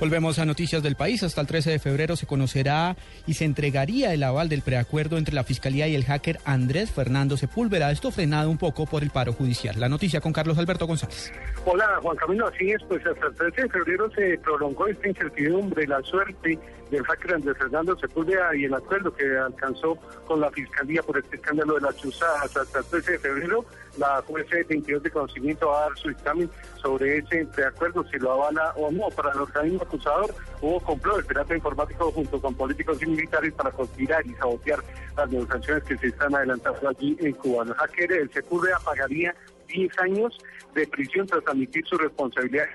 Volvemos a noticias del país. Hasta el 13 de febrero se conocerá y se entregaría el aval del preacuerdo entre la Fiscalía y el hacker Andrés Fernando Sepúlveda. Esto frenado un poco por el paro judicial. La noticia con Carlos Alberto González. Hola, Juan Camilo. Así es, pues hasta el 13 de febrero se prolongó esta incertidumbre, la suerte del hacker Andrés Fernando Sepúlveda y el acuerdo que alcanzó con la Fiscalía por este escándalo de las chuzadas. Hasta el 13 de febrero, la juez 22 de conocimiento va a dar su examen sobre ese preacuerdo, si lo avala o no. Para el organismo acusador hubo complot del pirata informático junto con políticos y militares para conspirar y sabotear las negociaciones que se están adelantando allí en Cuba. El hacker, el Sepúlveda, pagaría 10 años de prisión tras admitir su responsabilidad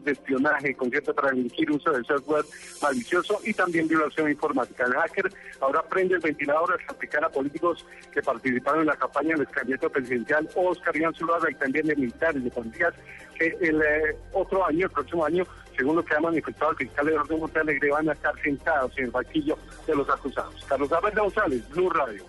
de espionaje, concierto para elegir uso de software malicioso y también violación informática. El hacker ahora prende el ventilador al aplicar a políticos que participaron en la campaña del candidato presidencial Oscar Iván Zuluaga y también de militares, de policías, que el eh, otro año, el próximo año, según lo que ha manifestado el fiscal Eduardo Montalegre, van a estar sentados en el banquillo de los acusados. Carlos Álvarez González, Blue Radio.